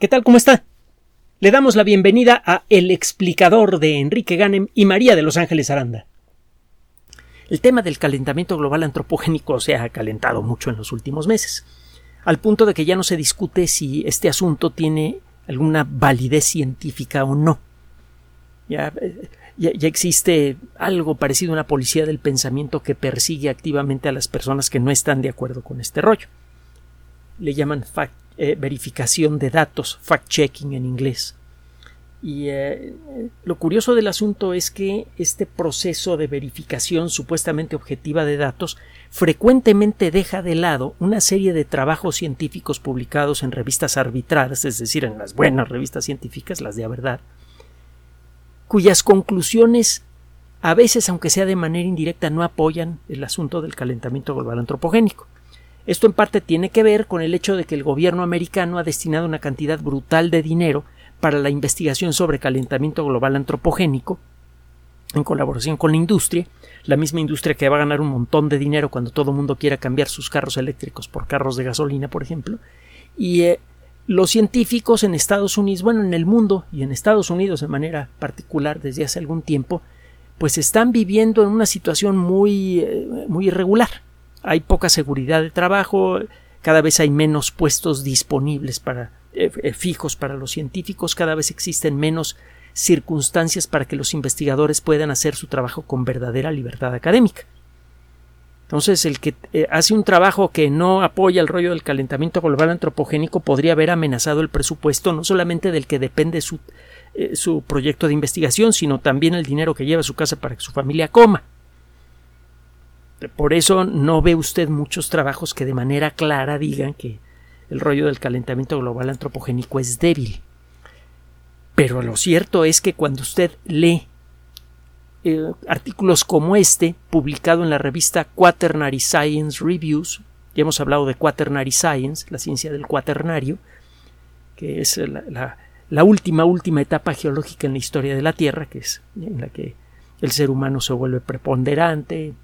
¿Qué tal? ¿Cómo está? Le damos la bienvenida a El explicador de Enrique Ganem y María de Los Ángeles Aranda. El tema del calentamiento global antropogénico se ha calentado mucho en los últimos meses, al punto de que ya no se discute si este asunto tiene alguna validez científica o no. Ya, ya, ya, existe algo parecido a una policía del pensamiento que persigue activamente a las personas que no están de acuerdo con este rollo. Le llaman fact eh, verificación de datos, fact-checking en inglés. Y eh, lo curioso del asunto es que este proceso de verificación supuestamente objetiva de datos frecuentemente deja de lado una serie de trabajos científicos publicados en revistas arbitradas, es decir, en las buenas revistas científicas, las de la verdad, cuyas conclusiones a veces, aunque sea de manera indirecta, no apoyan el asunto del calentamiento global antropogénico. Esto en parte tiene que ver con el hecho de que el gobierno americano ha destinado una cantidad brutal de dinero para la investigación sobre calentamiento global antropogénico, en colaboración con la industria, la misma industria que va a ganar un montón de dinero cuando todo el mundo quiera cambiar sus carros eléctricos por carros de gasolina, por ejemplo, y eh, los científicos en Estados Unidos, bueno, en el mundo y en Estados Unidos de manera particular desde hace algún tiempo, pues están viviendo en una situación muy, eh, muy irregular hay poca seguridad de trabajo, cada vez hay menos puestos disponibles para eh, eh, fijos para los científicos, cada vez existen menos circunstancias para que los investigadores puedan hacer su trabajo con verdadera libertad académica. Entonces, el que eh, hace un trabajo que no apoya el rollo del calentamiento global antropogénico podría haber amenazado el presupuesto no solamente del que depende su, su proyecto de investigación, sino también el dinero que lleva a su casa para que su familia coma. Por eso no ve usted muchos trabajos que de manera clara digan que el rollo del calentamiento global antropogénico es débil. Pero lo cierto es que cuando usted lee eh, artículos como este, publicado en la revista Quaternary Science Reviews, ya hemos hablado de Quaternary Science, la ciencia del cuaternario, que es la, la última, última etapa geológica en la historia de la Tierra, que es en la que el ser humano se vuelve preponderante,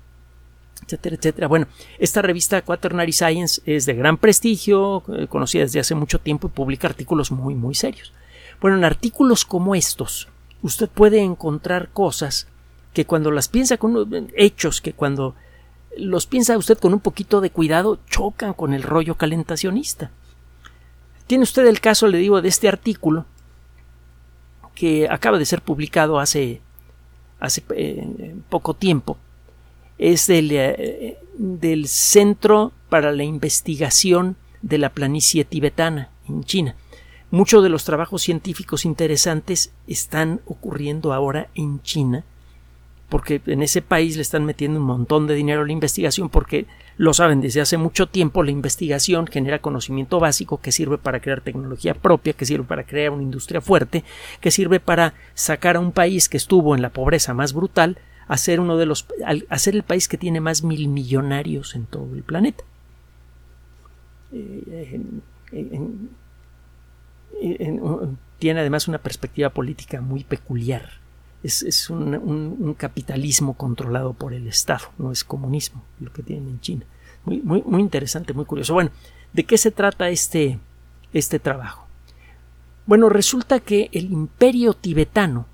etcétera, etcétera. Bueno, esta revista Quaternary Science es de gran prestigio, eh, conocida desde hace mucho tiempo y publica artículos muy, muy serios. Bueno, en artículos como estos, usted puede encontrar cosas que cuando las piensa con hechos que cuando los piensa usted con un poquito de cuidado chocan con el rollo calentacionista. Tiene usted el caso, le digo, de este artículo que acaba de ser publicado hace, hace eh, poco tiempo es eh, del, Centro para la Investigación de la Planicie Tibetana en China. Muchos de los trabajos científicos interesantes están ocurriendo ahora en China, porque en ese país le están metiendo un montón de dinero a la investigación, porque lo saben desde hace mucho tiempo, la investigación genera conocimiento básico que sirve para crear tecnología propia, que sirve para crear una industria fuerte, que sirve para sacar a un país que estuvo en la pobreza más brutal a ser uno de los el país que tiene más mil millonarios en todo el planeta. Eh, tiene además una perspectiva política muy peculiar. Es, un, capitalismo controlado por el Estado, no es comunismo lo que tienen en China. Muy, muy, muy interesante, muy curioso. Bueno, ¿de qué se trata este, este trabajo? Bueno, resulta que el imperio tibetano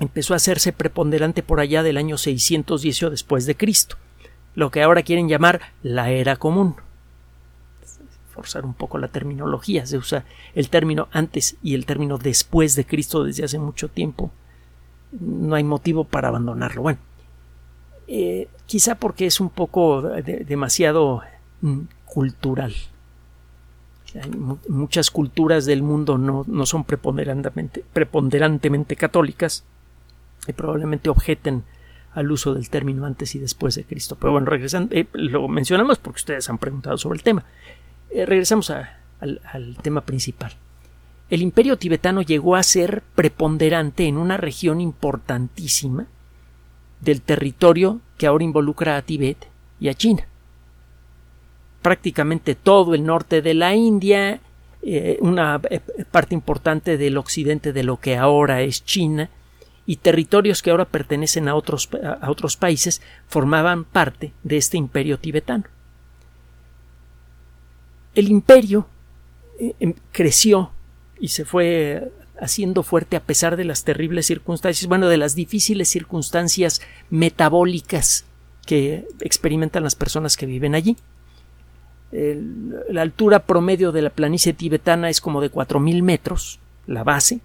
empezó a hacerse preponderante por allá del año 618 después de Cristo, lo que ahora quieren llamar la era común. Forzar un poco la terminología, se usa el término antes y el término después de Cristo desde hace mucho tiempo. No hay motivo para abandonarlo. Bueno, eh, quizá porque es un poco demasiado mm, cultural. muchas culturas del mundo no, no son preponderantemente, preponderantemente católicas y probablemente objeten al uso del término antes y después de Cristo. Pero bueno, regresando, eh, lo mencionamos porque ustedes han preguntado sobre el tema. Eh, regresamos al, tema principal. El imperio tibetano llegó a ser preponderante en una región importantísima del territorio que ahora involucra a Tibet y a China. Prácticamente todo el norte de la India, eh, una parte importante del occidente de lo que ahora es China, y territorios que ahora pertenecen a otros, a otros países formaban parte de este imperio tibetano. El imperio eh, em, creció y se fue haciendo fuerte a pesar de las terribles circunstancias, bueno, de las difíciles circunstancias metabólicas que experimentan las personas que viven allí. la altura promedio de la planicie tibetana es como de 4.000 metros, la base,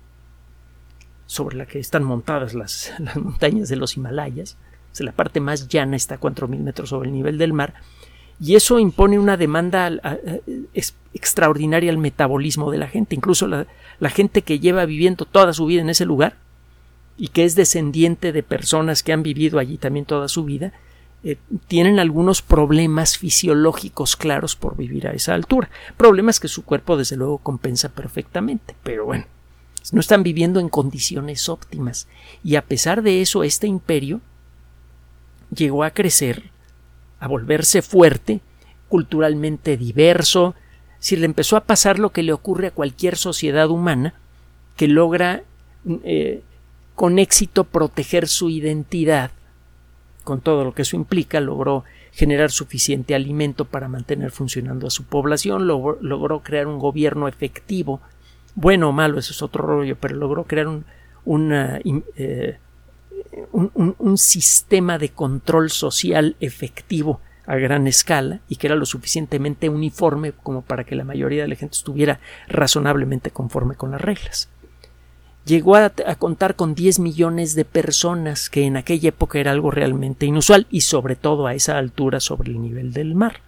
sobre la que están montadas las, montañas de los Himalayas. la parte más llana está a 4.000 metros sobre el nivel del mar. Y eso impone una demanda extraordinaria al metabolismo de la gente. Incluso la, la gente que lleva viviendo toda su vida en ese lugar y que es descendiente de personas que han vivido allí también toda su vida, eh, tienen algunos problemas fisiológicos claros por vivir a esa altura. Problemas que su cuerpo desde luego compensa perfectamente. Pero bueno, no están viviendo en condiciones óptimas. Y a pesar de eso, este imperio llegó a crecer, a volverse fuerte, culturalmente diverso, si le empezó a pasar lo que le ocurre a cualquier sociedad humana que logra eh, con éxito proteger su identidad, con todo lo que eso implica, logró generar suficiente alimento para mantener funcionando a su población, logró, crear un gobierno efectivo, bueno o malo, eso es otro rollo, pero logró crear un, eh, un sistema de control social efectivo a gran escala y que era lo suficientemente uniforme como para que la mayoría de la gente estuviera razonablemente conforme con las reglas. Llegó a, contar con 10 millones de personas, que en aquella época era algo realmente inusual y sobre todo a esa altura sobre el nivel del mar.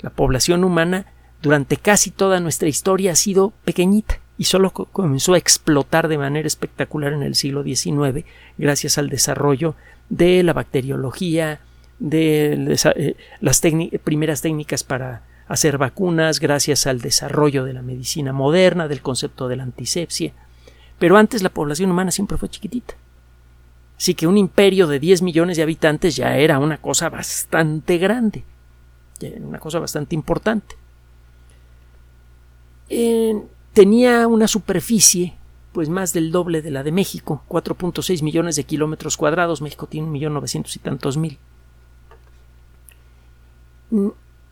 La población humana durante casi toda nuestra historia ha sido pequeñita y solo comenzó a explotar de manera espectacular en el siglo XIX gracias al desarrollo de la bacteriología, de eh, las primeras técnicas para hacer vacunas, gracias al desarrollo de la medicina moderna, del concepto de la antisepsia. Pero antes la población humana siempre fue chiquitita. Así que un imperio de 10 millones de habitantes ya era una cosa bastante grande, una cosa bastante importante. Tenía una superficie pues más del doble de la de México, 4.6 millones de kilómetros cuadrados, México tiene un millón novecientos y tantos mil.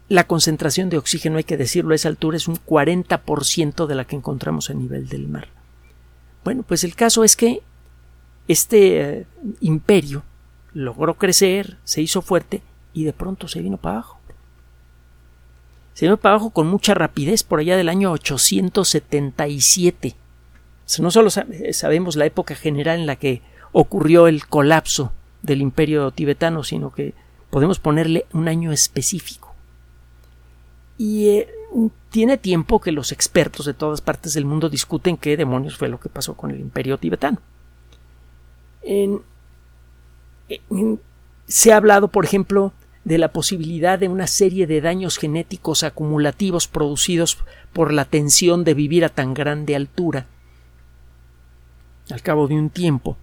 La concentración de oxígeno, hay que decirlo, a esa altura es un 40% de la que encontramos a nivel del mar. Bueno, pues el caso es que este eh, imperio logró crecer, se hizo fuerte y de pronto se vino para abajo. Se vino para abajo con mucha rapidez por allá del año 877. no solo sabemos la época general en la que ocurrió el colapso del imperio tibetano, sino que podemos ponerle un año específico. Y eh, tiene tiempo que los expertos de todas partes del mundo discuten qué demonios fue lo que pasó con el imperio tibetano. se ha hablado, por ejemplo, de la posibilidad de una serie de daños genéticos acumulativos producidos por la tensión de vivir a tan grande altura. Al cabo de un tiempo,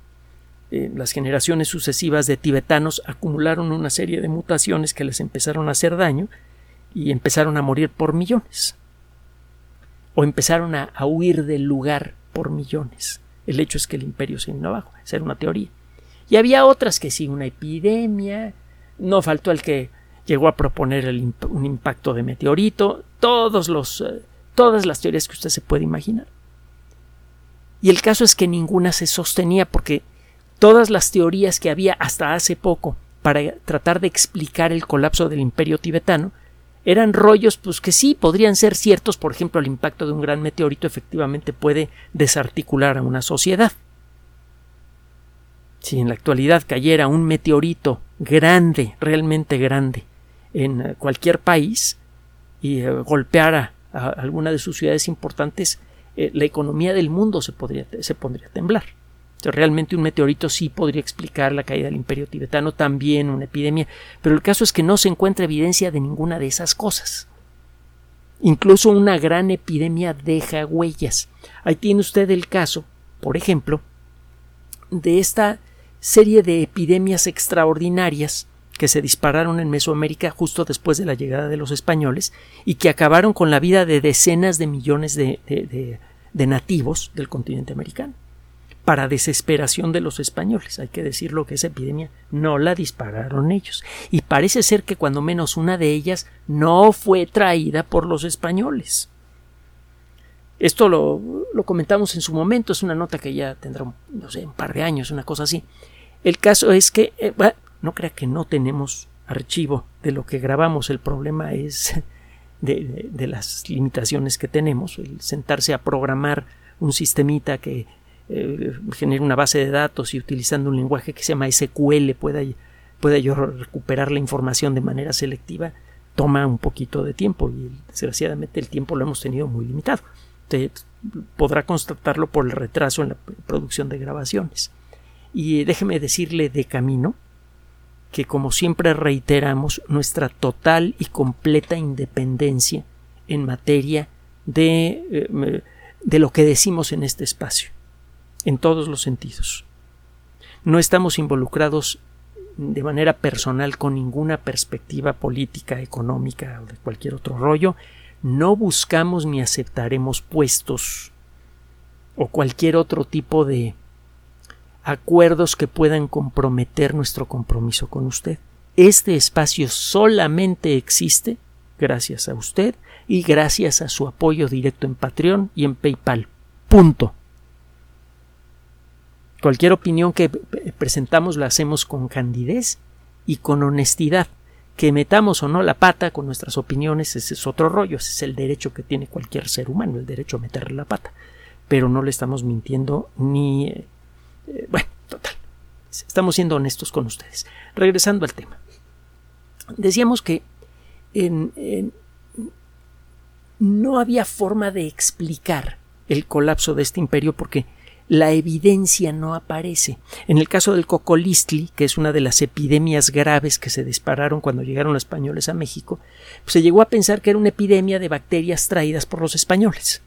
eh, las generaciones sucesivas de tibetanos acumularon una serie de mutaciones que les empezaron a hacer daño y empezaron a morir por millones. O empezaron a, huir del lugar por millones. El hecho es que el imperio se vino abajo. Esa era una teoría. Y había otras que sí, una epidemia. No faltó el que llegó a proponer un impacto de meteorito. Todos los, eh, todas las teorías que usted se puede imaginar. Y el caso es que ninguna se sostenía porque todas las teorías que había hasta hace poco para tratar de explicar el colapso del imperio tibetano eran rollos pues que sí podrían ser ciertos, por ejemplo, el impacto de un gran meteorito efectivamente puede desarticular a una sociedad. Si en la actualidad cayera un meteorito grande, realmente grande, en eh, cualquier país y eh, golpeara a alguna de sus ciudades importantes, eh, la economía del mundo se, podría, se pondría a temblar realmente un meteorito sí podría explicar la caída del imperio tibetano, también una epidemia, pero el caso es que no se encuentra evidencia de ninguna de esas cosas. Incluso una gran epidemia deja huellas. Ahí tiene usted el caso, por ejemplo, de esta serie de epidemias extraordinarias que se dispararon en Mesoamérica justo después de la llegada de los españoles y que acabaron con la vida de decenas de millones de, nativos del continente americano para desesperación de los españoles. Hay que decirlo que esa epidemia no la dispararon ellos. Y parece ser que cuando menos una de ellas no fue traída por los españoles. Esto lo, comentamos en su momento, es una nota que ya tendrá, no sé, un par de años, una cosa así. El caso es que, eh, no crea que no tenemos archivo de lo que grabamos, el problema es de, las limitaciones que tenemos, el sentarse a programar un sistemita que eh, genere una base de datos y utilizando un lenguaje que se llama SQL pueda, pueda yo recuperar la información de manera selectiva, toma un poquito de tiempo y desgraciadamente el tiempo lo hemos tenido muy limitado. Usted podrá constatarlo por el retraso en la producción de grabaciones. Y déjeme decirle de camino que, como siempre reiteramos, nuestra total y completa independencia en materia de, eh, de lo que decimos en este espacio, en todos los sentidos. No estamos involucrados de manera personal con ninguna perspectiva política, económica o de cualquier otro rollo, no buscamos ni aceptaremos puestos o cualquier otro tipo de acuerdos que puedan comprometer nuestro compromiso con usted. Este espacio solamente existe gracias a usted y gracias a su apoyo directo en Patreon y en PayPal. Punto. Cualquier opinión que presentamos la hacemos con candidez y con honestidad. Que metamos o no la pata con nuestras opiniones, ese es otro rollo, ese es el derecho que tiene cualquier ser humano, el derecho a meterle la pata. Pero no le estamos mintiendo ni... Eh, bueno, total. Estamos siendo honestos con ustedes. Regresando al tema. Decíamos que no había forma de explicar el colapso de este imperio porque la evidencia no aparece. En el caso del cocolistli, que es una de las epidemias graves que se dispararon cuando llegaron los españoles a México, pues se llegó a pensar que era una epidemia de bacterias traídas por los españoles.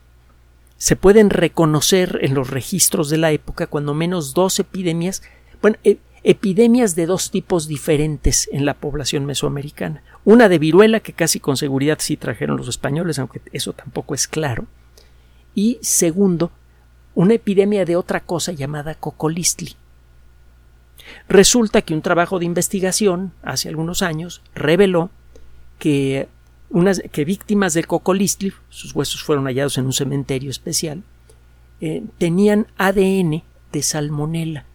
Se pueden reconocer en los registros de la época cuando menos dos epidemias, bueno, e, epidemias de dos tipos diferentes en la población mesoamericana. Una de viruela, que casi con seguridad sí trajeron los españoles, aunque eso tampoco es claro. Y segundo, una epidemia de otra cosa llamada cocolistli. Resulta que un trabajo de investigación hace algunos años reveló que, unas, que víctimas del cocolistli, sus huesos fueron hallados en un cementerio especial, eh, tenían ADN de salmonela.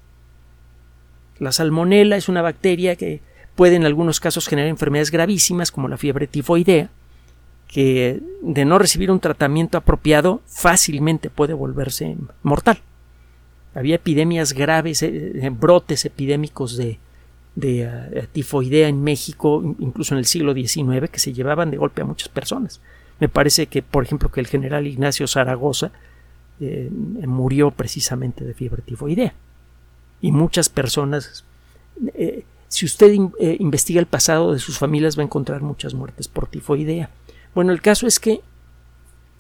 La salmonela es una bacteria que puede en algunos casos generar enfermedades gravísimas como la fiebre tifoidea que de no recibir un tratamiento apropiado fácilmente puede volverse mortal. Había epidemias graves, eh, eh, brotes epidémicos de, eh, tifoidea en México, incluso en el siglo XIX, que se llevaban de golpe a muchas personas. Me parece que, por ejemplo, que el general Ignacio Zaragoza murió precisamente de fiebre tifoidea. Y muchas personas, si usted investiga el pasado de sus familias, va a encontrar muchas muertes por tifoidea. Bueno, el caso es que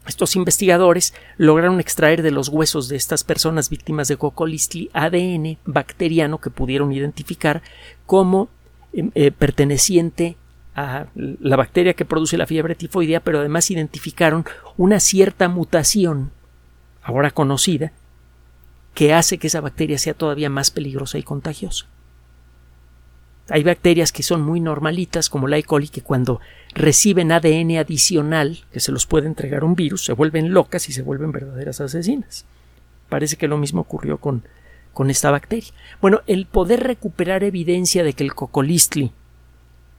estos investigadores lograron extraer de los huesos de estas personas víctimas de cocolistli ADN bacteriano que pudieron identificar como em, eh, perteneciente a la bacteria que produce la fiebre tifoidea, pero además identificaron una cierta mutación, ahora conocida, que hace que esa bacteria sea todavía más peligrosa y contagiosa. Hay bacterias que son muy normalitas, como la E. coli, que cuando reciben ADN adicional que se los puede entregar un virus, se vuelven locas y se vuelven verdaderas asesinas. Parece que lo mismo ocurrió con, con esta bacteria. Bueno, el poder recuperar evidencia de que el cocolistli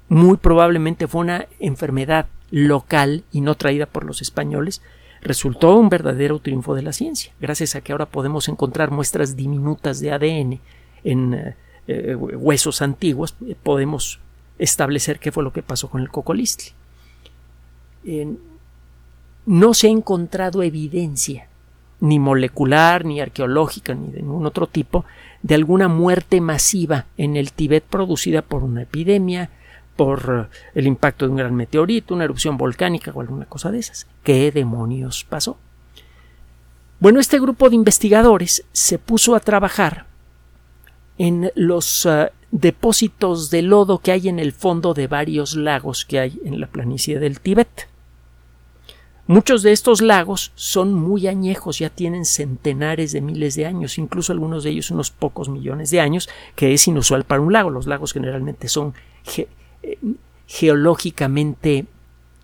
muy probablemente fue una enfermedad local y no traída por los españoles, resultó un verdadero triunfo de la ciencia, gracias a que ahora podemos encontrar muestras diminutas de ADN en eh, eh, huesos antiguos, eh, podemos establecer qué fue lo que pasó con el cocolistli. no se ha encontrado evidencia, ni molecular, ni arqueológica, ni de ningún otro tipo, de alguna muerte masiva en el Tíbet producida por una epidemia, por eh, el impacto de un gran meteorito, una erupción volcánica o alguna cosa de esas. ¿Qué demonios pasó? Bueno, este grupo de investigadores se puso a trabajar en los ah, depósitos de lodo que hay en el fondo de varios lagos que hay en la planicie del Tíbet. Muchos de estos lagos son muy añejos, ya tienen centenares de miles de años, incluso algunos de ellos unos pocos millones de años, que es inusual para un lago. Los lagos generalmente son eh, geológicamente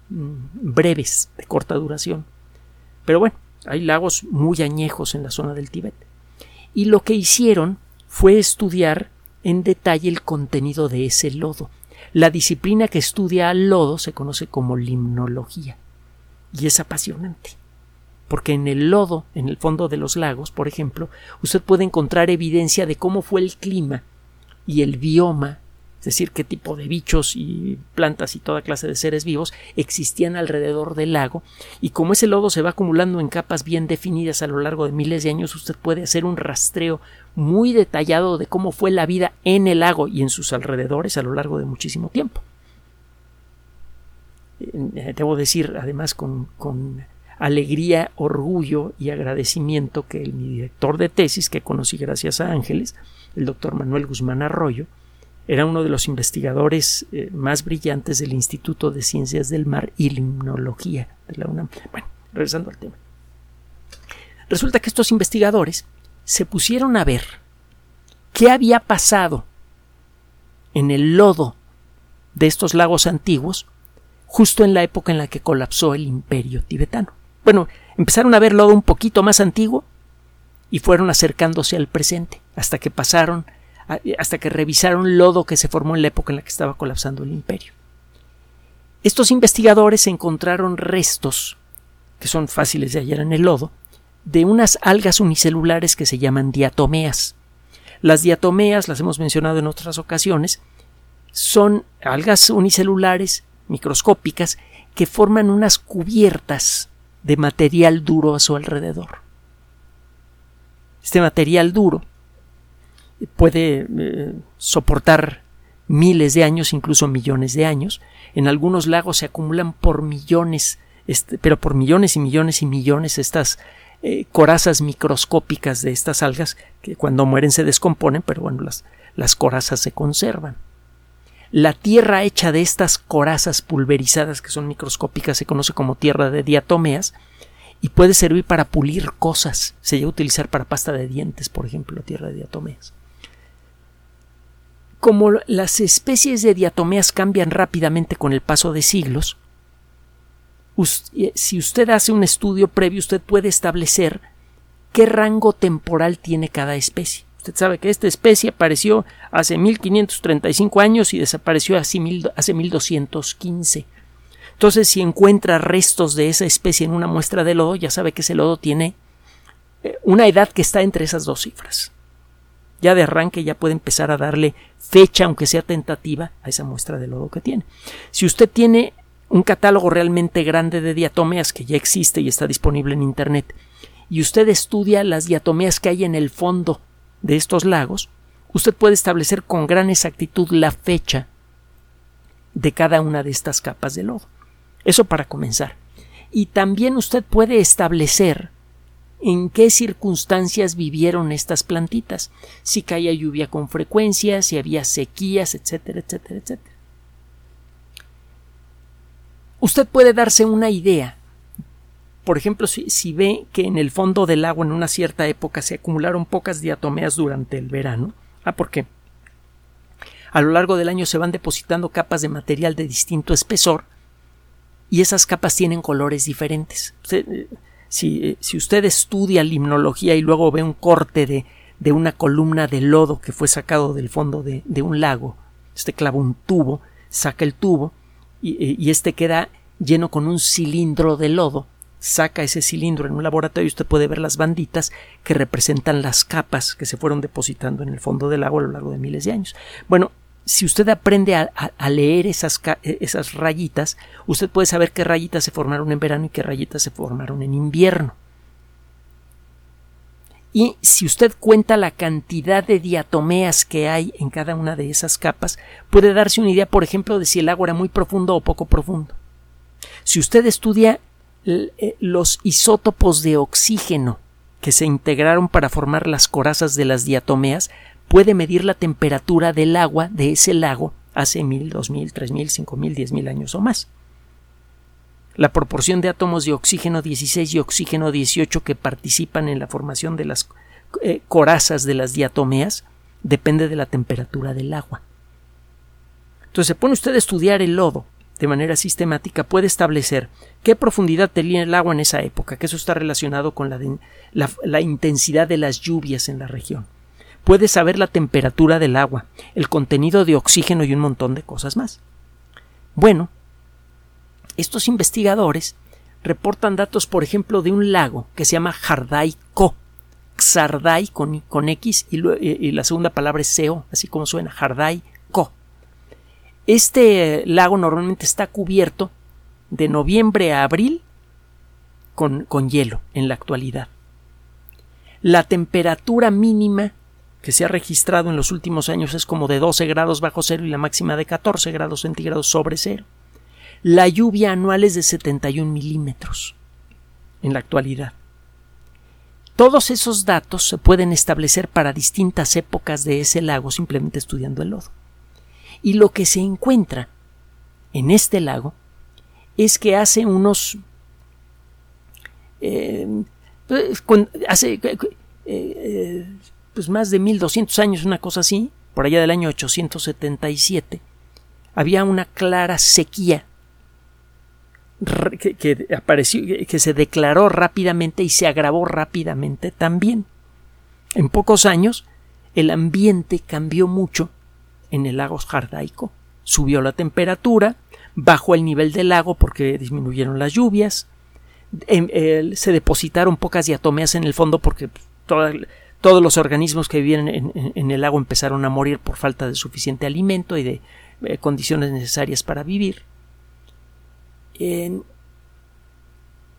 mm, breves, de corta duración. Pero bueno, Hay lagos muy añejos en la zona del Tíbet. Y lo que hicieron fue estudiar en detalle el contenido de ese lodo. La disciplina que estudia al lodo se conoce como limnología. Y es apasionante. Porque en el lodo, en el fondo de los lagos, por ejemplo, usted puede encontrar evidencia de cómo fue el clima y el bioma es decir, qué tipo de bichos y plantas y toda clase de seres vivos existían alrededor del lago, y como ese lodo se va acumulando en capas bien definidas a lo largo de miles de años, usted puede hacer un rastreo muy detallado de cómo fue la vida en el lago y en sus alrededores a lo largo de muchísimo tiempo. Eh, debo decir, además, con, con alegría, orgullo y agradecimiento que el, mi director de tesis, que conocí gracias a Ángeles, el doctor Manuel Guzmán Arroyo, era uno de los investigadores eh, más brillantes del Instituto de Ciencias del Mar y Limnología de la UNAM. Bueno, regresando al tema. Resulta que estos investigadores se pusieron a ver qué había pasado en el lodo de estos lagos antiguos justo en la época en la que colapsó el imperio tibetano. Bueno, empezaron a ver lodo un poquito más antiguo y fueron acercándose al presente hasta que pasaron hasta que revisaron lodo que se formó en la época en la que estaba colapsando el imperio. Estos investigadores encontraron restos, que son fáciles de hallar en el lodo, de unas algas unicelulares que se llaman diatomeas. Las diatomeas, las hemos mencionado en otras ocasiones, son algas unicelulares microscópicas que forman unas cubiertas de material duro a su alrededor. Este material duro puede eh, soportar miles de años, incluso millones de años. En algunos lagos se acumulan por millones, este, pero por millones y millones y millones estas eh, corazas microscópicas de estas algas que cuando mueren se descomponen, pero bueno, las, las corazas se conservan. La tierra hecha de estas corazas pulverizadas que son microscópicas se conoce como tierra de diatomeas y puede servir para pulir cosas. Se llega a utilizar para pasta de dientes, por ejemplo, la tierra de diatomeas como las especies de diatomeas cambian rápidamente con el paso de siglos, eh, si usted hace un estudio previo, usted puede establecer qué rango temporal tiene cada especie. Usted sabe que esta especie apareció hace 1535 años y desapareció hace 1215. Entonces, si encuentra restos de esa especie en una muestra de lodo, ya sabe que ese lodo tiene eh, una edad que está entre esas dos cifras ya de arranque ya puede empezar a darle fecha, aunque sea tentativa, a esa muestra de lodo que tiene. Si usted tiene un catálogo realmente grande de diatomeas que ya existe y está disponible en Internet, y usted estudia las diatomeas que hay en el fondo de estos lagos, usted puede establecer con gran exactitud la fecha de cada una de estas capas de lodo. Eso para comenzar. Y también usted puede establecer en qué circunstancias vivieron estas plantitas, si caía lluvia con frecuencia, si había sequías, etcétera, etcétera, etcétera. Usted puede darse una idea. Por ejemplo, si, ve que en el fondo del agua en una cierta época se acumularon pocas diatomeas durante el verano, ah, porque a lo largo del año se van depositando capas de material de distinto espesor y esas capas tienen colores diferentes. Si, usted estudia limnología y luego ve un corte de, de, una columna de lodo que fue sacado del fondo de, de un lago, usted clava un tubo, saca el tubo y, y este queda lleno con un cilindro de lodo saca ese cilindro en un laboratorio y usted puede ver las banditas que representan las capas que se fueron depositando en el fondo del lago a lo largo de miles de años. Bueno, si usted aprende a, leer esas, e, esas, rayitas, usted puede saber qué rayitas se formaron en verano y qué rayitas se formaron en invierno. Y si usted cuenta la cantidad de diatomeas que hay en cada una de esas capas, puede darse una idea, por ejemplo, de si el agua era muy profundo o poco profundo. Si usted estudia eh, los isótopos de oxígeno que se integraron para formar las corazas de las diatomeas, puede medir la temperatura del agua de ese lago hace mil, dos mil, tres mil, cinco mil, diez mil años o más. La proporción de átomos de oxígeno 16 y oxígeno 18 que participan en la formación de las eh, corazas de las diatomeas depende de la temperatura del agua. Entonces se pone usted a estudiar el lodo de manera sistemática puede establecer qué profundidad tenía el agua en esa época, que eso está relacionado con la, intensidad de las lluvias en la región. Puede saber la temperatura del agua, el contenido de oxígeno y un montón de cosas más. Bueno, estos investigadores reportan datos, por ejemplo, de un lago que se llama Jardai-Ko. Xardai con, con X y, la segunda palabra es SEO, así como suena, Jardai-Ko. Este lago normalmente está cubierto de noviembre a abril con, con hielo en la actualidad. La temperatura mínima que se ha registrado en los últimos años es como de 12 grados bajo cero y la máxima de 14 grados centígrados sobre cero. La lluvia anual es de 71 milímetros en la actualidad. Todos esos datos se pueden establecer para distintas épocas de ese lago simplemente estudiando el lodo. Y lo que se encuentra en este lago es que hace unos eh, pues, hace eh, eh, pues más de 1200 años, una cosa así, por allá del año 877, había una clara sequía que, apareció, que se declaró rápidamente y se agravó rápidamente también. En pocos años, el ambiente cambió mucho en el lago Jardaico. Subió la temperatura, bajó el nivel del lago porque disminuyeron las lluvias, se depositaron pocas diatomeas en el fondo porque todos los organismos que vivían en, el lago empezaron a morir por falta de suficiente alimento y de eh, condiciones necesarias para vivir.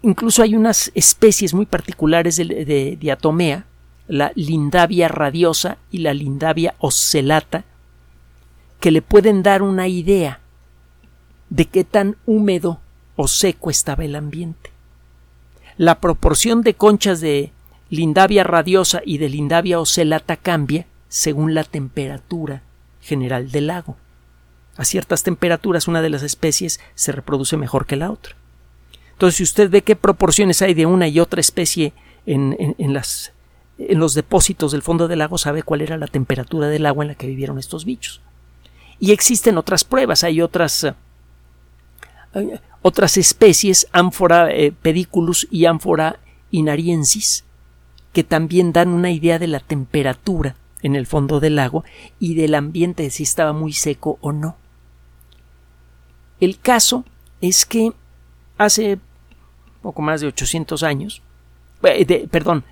Incluso hay unas especies muy particulares de, diatomea, la lindavia radiosa y la lindavia ocelata, que le pueden dar una idea de qué tan húmedo o seco estaba el ambiente. La proporción de conchas de lindavia radiosa y de lindavia ocelata cambia según la temperatura general del lago. A ciertas temperaturas una de las especies se reproduce mejor que la otra. Entonces, si usted ve qué proporciones hay de una y otra especie en, en los depósitos del fondo del lago, sabe cuál era la temperatura del agua en la que vivieron estos bichos. Y existen otras pruebas, hay otras, otras especies, Amphora eh, pediculus y Amphora inariensis, que también dan una idea de la temperatura en el fondo del lago y del ambiente si estaba muy seco o no. El caso es que hace poco más de 800 años, eh, perdón,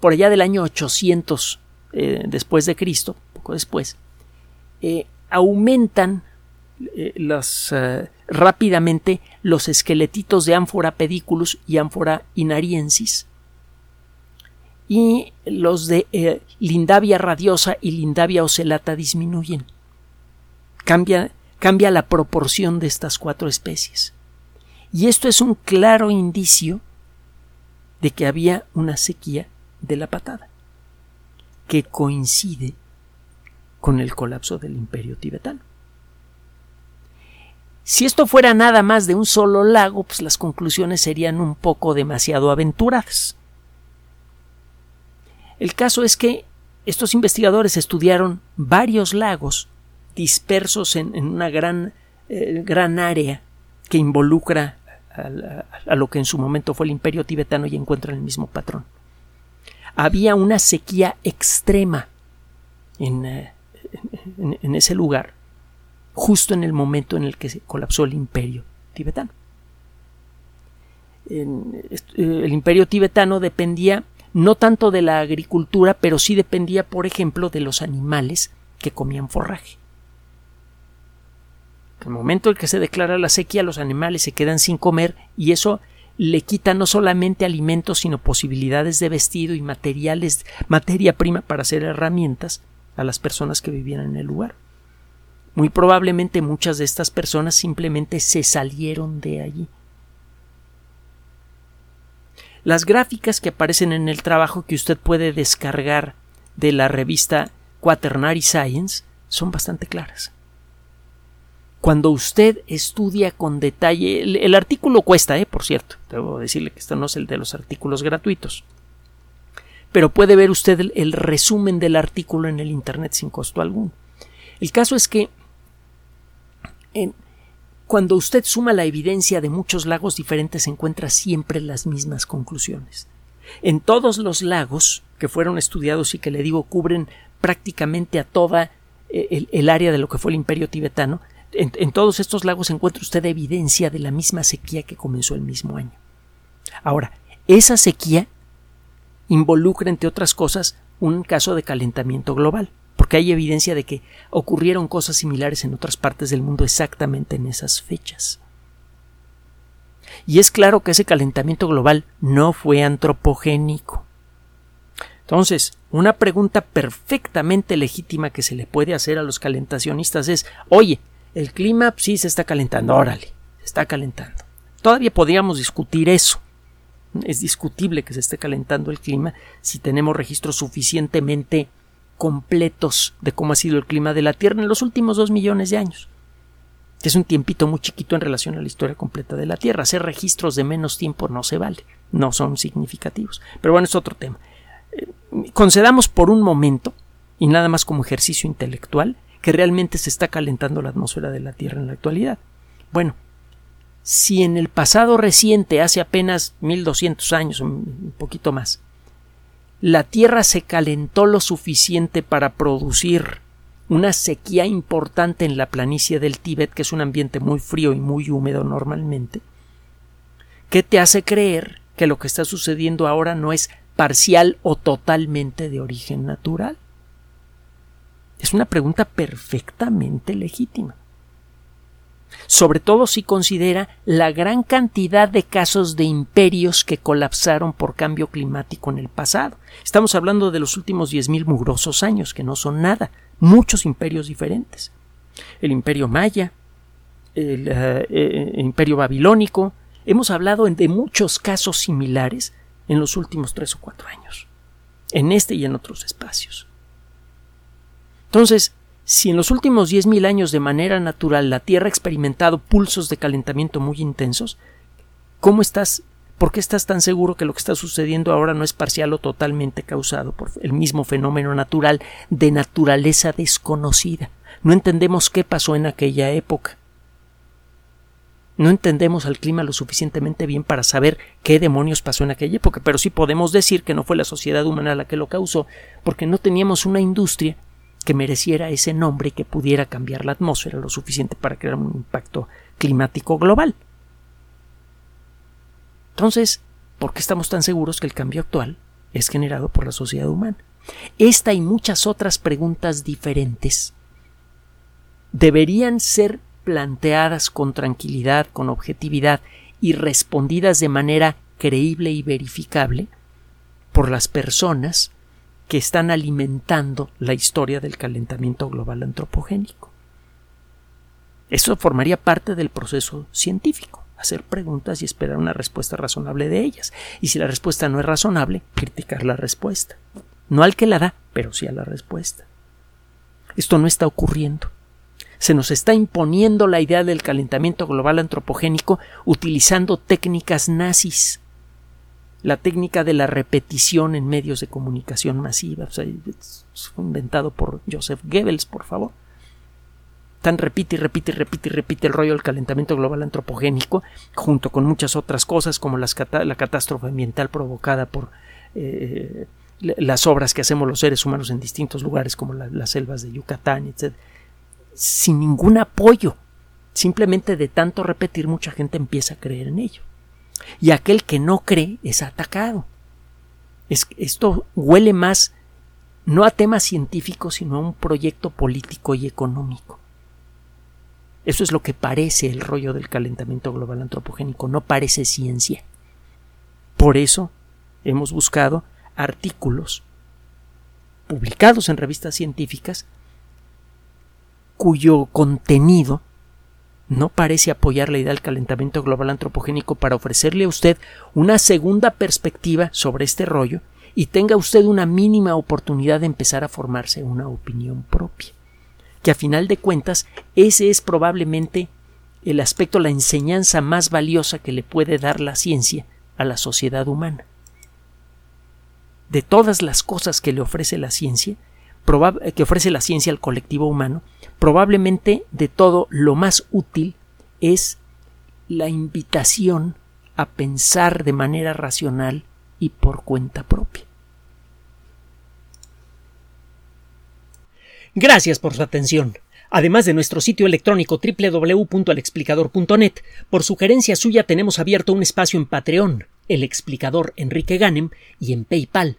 por allá del año 800 eh, después de Cristo, poco después, eh, las, rápidamente los esqueletitos de Amphora pediculus y Amphora inariensis y los de Lindavia radiosa y Lindavia ocelata disminuyen. Cambia cambia la proporción de estas cuatro especies. Y esto es un claro indicio de que había una sequía de la patada, que coincide con el colapso del imperio tibetano. Si esto fuera nada más de un solo lago, pues las conclusiones serían un poco demasiado aventuradas. El caso es que estos investigadores estudiaron varios lagos dispersos en, una gran, eh, gran área que involucra a, lo que en su momento fue el imperio tibetano y encuentran el mismo patrón. Había una sequía extrema en, eh, en ese lugar, justo en el momento en el que se colapsó el imperio tibetano. el imperio tibetano dependía no tanto de la agricultura, pero sí dependía, por ejemplo, de los animales que comían forraje. En el momento en que se declara la sequía, los animales se quedan sin comer y eso le quita no solamente alimentos, sino posibilidades de vestido y materiales, materia prima para hacer herramientas a las personas que vivían en el lugar. Muy probablemente muchas de estas personas simplemente se salieron de allí. Las gráficas que aparecen en el trabajo que usted puede descargar de la revista Quaternary Science son bastante claras cuando usted estudia con detalle, el, artículo cuesta, ¿eh? por cierto, debo decirle que esto no es el de los artículos gratuitos, pero puede ver usted el, resumen del artículo en el Internet sin costo alguno. El caso es que cuando usted suma la evidencia de muchos lagos diferentes encuentra siempre las mismas conclusiones. En todos los lagos que fueron estudiados y que le digo cubren prácticamente a toda eh, el, área de lo que fue el imperio tibetano, en, en, todos estos lagos encuentra usted evidencia de la misma sequía que comenzó el mismo año. Ahora, esa sequía involucra, entre otras cosas, un caso de calentamiento global porque hay evidencia de que ocurrieron cosas similares en otras partes del mundo exactamente en esas fechas. Y es claro que ese calentamiento global no fue antropogénico. Entonces, una pregunta perfectamente legítima que se le puede hacer a los calentacionistas es, oye, el clima sí se está calentando, órale, se está calentando. Todavía podríamos discutir eso. Es discutible que se esté calentando el clima si tenemos registros suficientemente completos de cómo ha sido el clima de la Tierra en los últimos dos millones de años. Es un tiempito muy chiquito en relación a la historia completa de la Tierra. Hacer registros de menos tiempo no se vale, no son significativos. Pero bueno, es otro tema. Eh, concedamos por un momento, y nada más como ejercicio intelectual, que realmente se está calentando la atmósfera de la Tierra en la actualidad. Bueno, si en el pasado reciente, hace apenas 1200 años, un poquito más, la Tierra se calentó lo suficiente para producir una sequía importante en la planicie del Tíbet, que es un ambiente muy frío y muy húmedo normalmente, ¿qué te hace creer que lo que está sucediendo ahora no es parcial o totalmente de origen natural? Es una pregunta perfectamente legítima sobre todo si considera la gran cantidad de casos de imperios que colapsaron por cambio climático en el pasado. Estamos hablando de los últimos diez mil mugrosos años, que no son nada, muchos imperios diferentes. El imperio maya, el, eh, eh, imperio babilónico, hemos hablado de muchos casos similares en los últimos tres o cuatro años, en este y en otros espacios. Entonces, si en los últimos 10.000 años de manera natural la Tierra ha experimentado pulsos de calentamiento muy intensos, ¿cómo estás? ¿Por qué estás tan seguro que lo que está sucediendo ahora no es parcial o totalmente causado por el mismo fenómeno natural de naturaleza desconocida? No entendemos qué pasó en aquella época. No entendemos al clima lo suficientemente bien para saber qué demonios pasó en aquella época, pero sí podemos decir que no fue la sociedad humana la que lo causó, porque no teníamos una industria que mereciera ese nombre y que pudiera cambiar la atmósfera lo suficiente para crear un impacto climático global. Entonces, ¿por qué estamos tan seguros que el cambio actual es generado por la sociedad humana? Esta y muchas otras preguntas diferentes deberían ser planteadas con tranquilidad, con objetividad y respondidas de manera creíble y verificable por las personas que están alimentando la historia del calentamiento global antropogénico. Eso formaría parte del proceso científico, hacer preguntas y esperar una respuesta razonable de ellas. Y si la respuesta no es razonable, criticar la respuesta. No al que la da, pero sí a la respuesta. Esto no está ocurriendo. Se nos está imponiendo la idea del calentamiento global antropogénico utilizando técnicas nazis la técnica de la repetición en medios de comunicación masiva. fue inventado por Joseph Goebbels, por favor. Tan repite y repite y repite y repite el rollo del calentamiento global antropogénico, junto con muchas otras cosas como la catástrofe ambiental provocada por eh, las obras que hacemos los seres humanos en distintos lugares, como las selvas de Yucatán, etc. Sin ningún apoyo. Simplemente de tanto repetir, mucha gente empieza a creer en ello y aquel que no cree es atacado. esto huele más no a temas científicos, sino a un proyecto político y económico. Eso es lo que parece el rollo del calentamiento global antropogénico, no parece ciencia. Por eso hemos buscado artículos publicados en revistas científicas cuyo contenido no parece apoyar la idea del calentamiento global antropogénico para ofrecerle a usted una segunda perspectiva sobre este rollo y tenga usted una mínima oportunidad de empezar a formarse una opinión propia. Que a final de cuentas ese es probablemente el aspecto, la enseñanza más valiosa que le puede dar la ciencia a la sociedad humana. De todas las cosas que le ofrece la ciencia, que ofrece la ciencia al colectivo humano, probablemente de todo lo más útil es la invitación a pensar de manera racional y por cuenta propia. Gracias por su atención. Además de nuestro sitio electrónico www.alexplicador.net, por sugerencia suya tenemos abierto un espacio en Patreon, el explicador Enrique Ganem, y en PayPal,